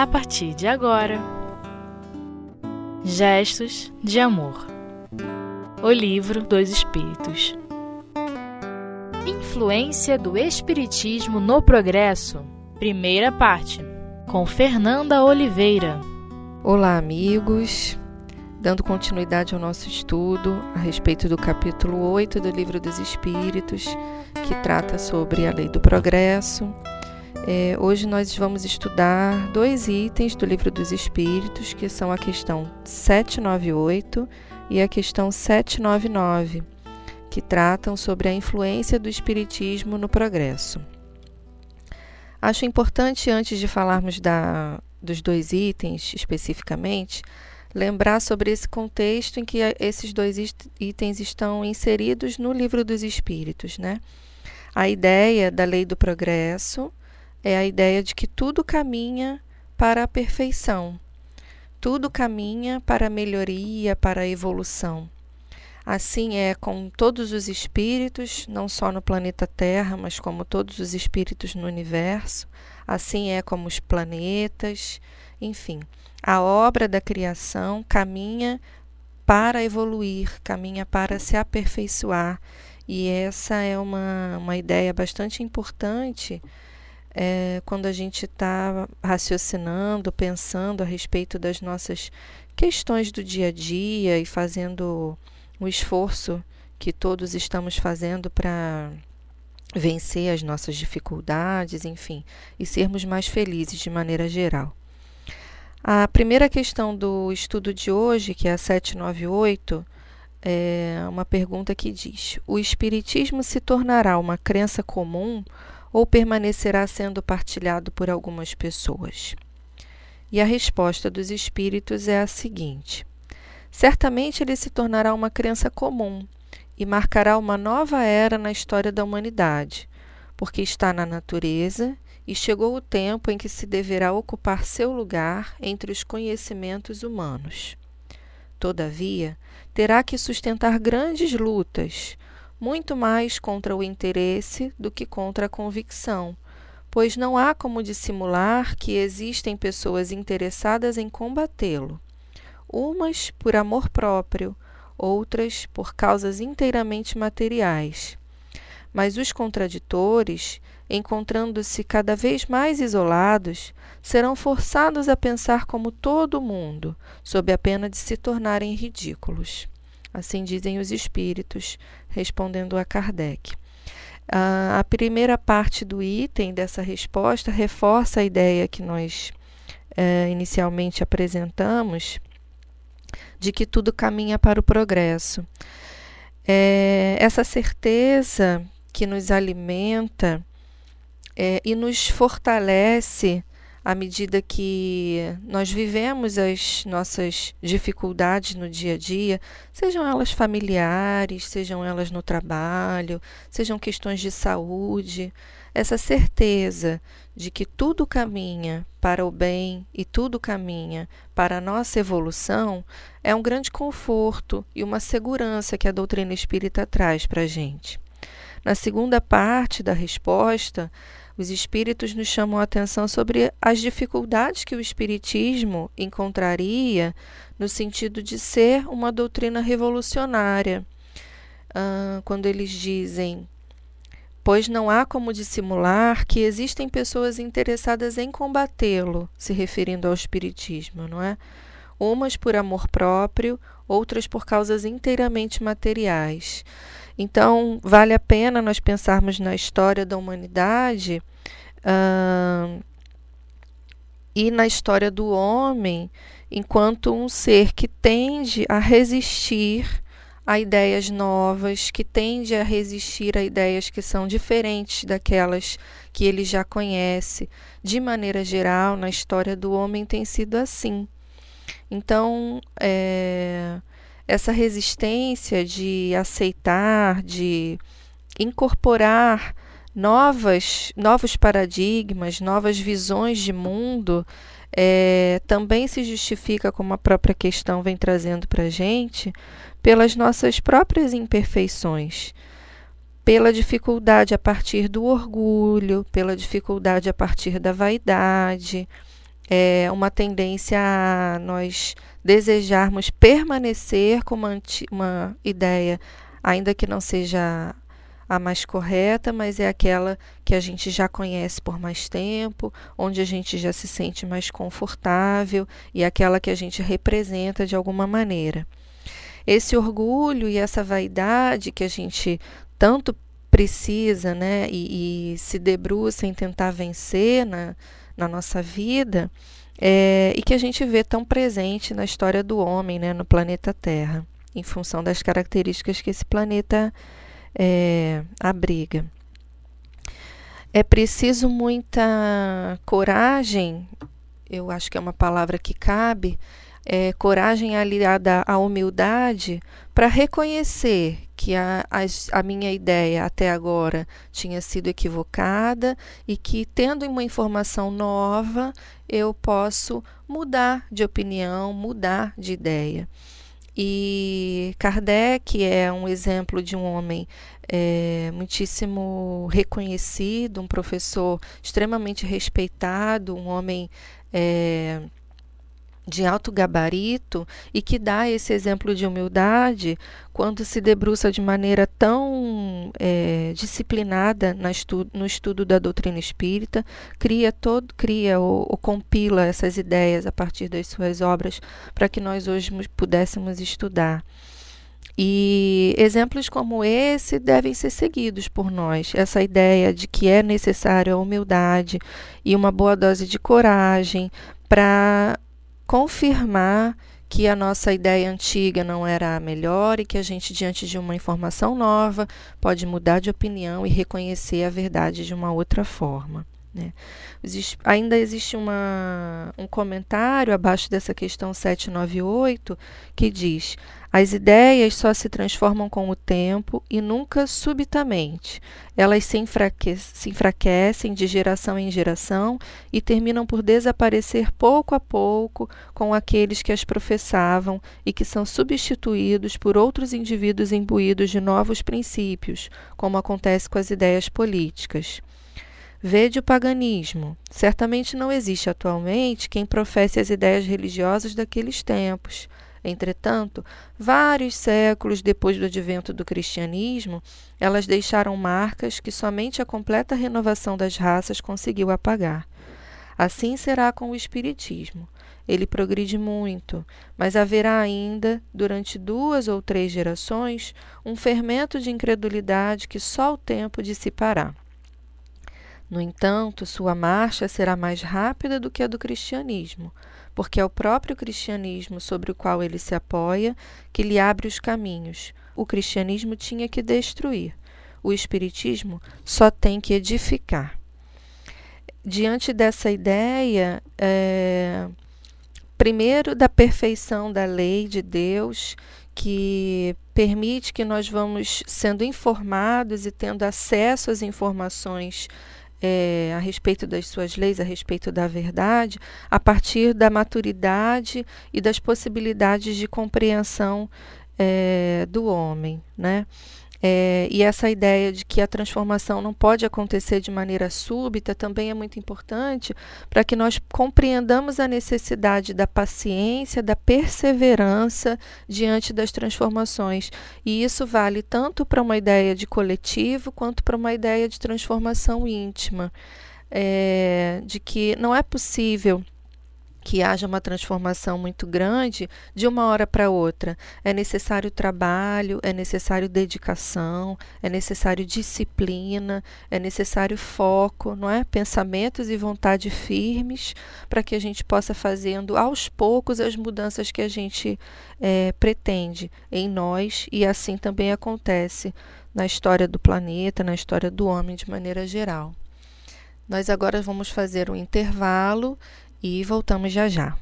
a partir de agora. Gestos de Amor O Livro dos Espíritos Influência do Espiritismo no Progresso Primeira parte Com Fernanda Oliveira Olá, amigos. Dando continuidade ao nosso estudo a respeito do capítulo 8 do Livro dos Espíritos, que trata sobre a lei do progresso. É, hoje nós vamos estudar dois itens do Livro dos Espíritos, que são a questão 798 e a questão 799, que tratam sobre a influência do Espiritismo no progresso. Acho importante, antes de falarmos da, dos dois itens especificamente, lembrar sobre esse contexto em que esses dois itens estão inseridos no Livro dos Espíritos, né? A ideia da lei do progresso é a ideia de que tudo caminha para a perfeição, tudo caminha para a melhoria, para a evolução. Assim é com todos os espíritos, não só no planeta Terra, mas como todos os espíritos no universo. Assim é como os planetas, enfim. A obra da criação caminha para evoluir, caminha para se aperfeiçoar. E essa é uma, uma ideia bastante importante é, quando a gente está raciocinando, pensando a respeito das nossas questões do dia a dia e fazendo o esforço que todos estamos fazendo para vencer as nossas dificuldades, enfim, e sermos mais felizes de maneira geral. A primeira questão do estudo de hoje, que é a 798, é uma pergunta que diz: O Espiritismo se tornará uma crença comum ou permanecerá sendo partilhado por algumas pessoas? E a resposta dos espíritos é a seguinte: certamente ele se tornará uma crença comum e marcará uma nova era na história da humanidade, porque está na natureza e chegou o tempo em que se deverá ocupar seu lugar entre os conhecimentos humanos. Todavia, terá que sustentar grandes lutas, muito mais contra o interesse do que contra a convicção, pois não há como dissimular que existem pessoas interessadas em combatê-lo, umas por amor próprio, outras por causas inteiramente materiais. Mas os contraditores, encontrando-se cada vez mais isolados, serão forçados a pensar como todo mundo, sob a pena de se tornarem ridículos. Assim dizem os espíritos, respondendo a Kardec. A primeira parte do item dessa resposta reforça a ideia que nós uh, inicialmente apresentamos de que tudo caminha para o progresso. É, essa certeza que nos alimenta é, e nos fortalece à medida que nós vivemos as nossas dificuldades no dia a dia, sejam elas familiares, sejam elas no trabalho, sejam questões de saúde, essa certeza de que tudo caminha para o bem e tudo caminha para a nossa evolução é um grande conforto e uma segurança que a doutrina espírita traz para a gente. Na segunda parte da resposta, os espíritos nos chamam a atenção sobre as dificuldades que o espiritismo encontraria no sentido de ser uma doutrina revolucionária. Uh, quando eles dizem, pois não há como dissimular que existem pessoas interessadas em combatê-lo, se referindo ao espiritismo, não é? Umas por amor próprio, outras por causas inteiramente materiais. Então, vale a pena nós pensarmos na história da humanidade uh, e na história do homem enquanto um ser que tende a resistir a ideias novas, que tende a resistir a ideias que são diferentes daquelas que ele já conhece. De maneira geral, na história do homem tem sido assim. Então, é, essa resistência de aceitar, de incorporar novas, novos paradigmas, novas visões de mundo, é, também se justifica, como a própria questão vem trazendo para a gente, pelas nossas próprias imperfeições, pela dificuldade a partir do orgulho, pela dificuldade a partir da vaidade, é uma tendência a nós desejarmos permanecer com uma, uma ideia, ainda que não seja a mais correta, mas é aquela que a gente já conhece por mais tempo, onde a gente já se sente mais confortável e aquela que a gente representa de alguma maneira. Esse orgulho e essa vaidade que a gente tanto precisa né, e, e se debruça em tentar vencer na, na nossa vida, é, e que a gente vê tão presente na história do homem né, no planeta Terra, em função das características que esse planeta é, abriga. É preciso muita coragem, eu acho que é uma palavra que cabe, é, coragem aliada à humildade para reconhecer que a, a, a, minha ideia até agora tinha sido equivocada e que, tendo uma informação nova, eu posso mudar de opinião, mudar de ideia. E Kardec é um exemplo de um homem é, muitíssimo reconhecido, um professor extremamente respeitado, um homem. É, de alto gabarito e que dá esse exemplo de humildade quando se debruça de maneira tão é, disciplinada estu no estudo da doutrina espírita, cria todo, cria ou, ou, compila essas ideias a partir das suas obras para que nós hoje pudéssemos estudar. E exemplos como esse devem ser seguidos por nós. Essa ideia de que é necessário a humildade e uma boa dose de coragem para confirmar que a nossa ideia antiga não era a melhor e que a gente, diante de uma informação nova, pode mudar de opinião e reconhecer a verdade de uma outra forma. Né? Existe, ainda existe uma, um comentário abaixo dessa questão 798 que diz: as ideias só se transformam com o tempo e nunca subitamente. Elas se, enfraque se enfraquecem de geração em geração e terminam por desaparecer pouco a pouco com aqueles que as professavam e que são substituídos por outros indivíduos imbuídos de novos princípios, como acontece com as ideias políticas. Vede o paganismo. Certamente não existe atualmente quem professe as ideias religiosas daqueles tempos. Entretanto, vários séculos depois do advento do cristianismo, elas deixaram marcas que somente a completa renovação das raças conseguiu apagar. Assim será com o Espiritismo. Ele progride muito, mas haverá ainda, durante duas ou três gerações, um fermento de incredulidade que só o tempo dissipará. No entanto, sua marcha será mais rápida do que a do cristianismo, porque é o próprio cristianismo sobre o qual ele se apoia que lhe abre os caminhos. O cristianismo tinha que destruir, o espiritismo só tem que edificar. Diante dessa ideia, é, primeiro da perfeição da lei de Deus, que permite que nós vamos sendo informados e tendo acesso às informações é, a respeito das suas leis, a respeito da verdade, a partir da maturidade e das possibilidades de compreensão é, do homem, né? É, e essa ideia de que a transformação não pode acontecer de maneira súbita também é muito importante para que nós compreendamos a necessidade da paciência, da perseverança diante das transformações. E isso vale tanto para uma ideia de coletivo quanto para uma ideia de transformação íntima. É, de que não é possível que haja uma transformação muito grande de uma hora para outra. É necessário trabalho, é necessário dedicação, é necessário disciplina, é necessário foco, não é? Pensamentos e vontade firmes para que a gente possa fazendo aos poucos as mudanças que a gente é, pretende em nós e assim também acontece na história do planeta, na história do homem de maneira geral. Nós agora vamos fazer um intervalo e voltamos já já.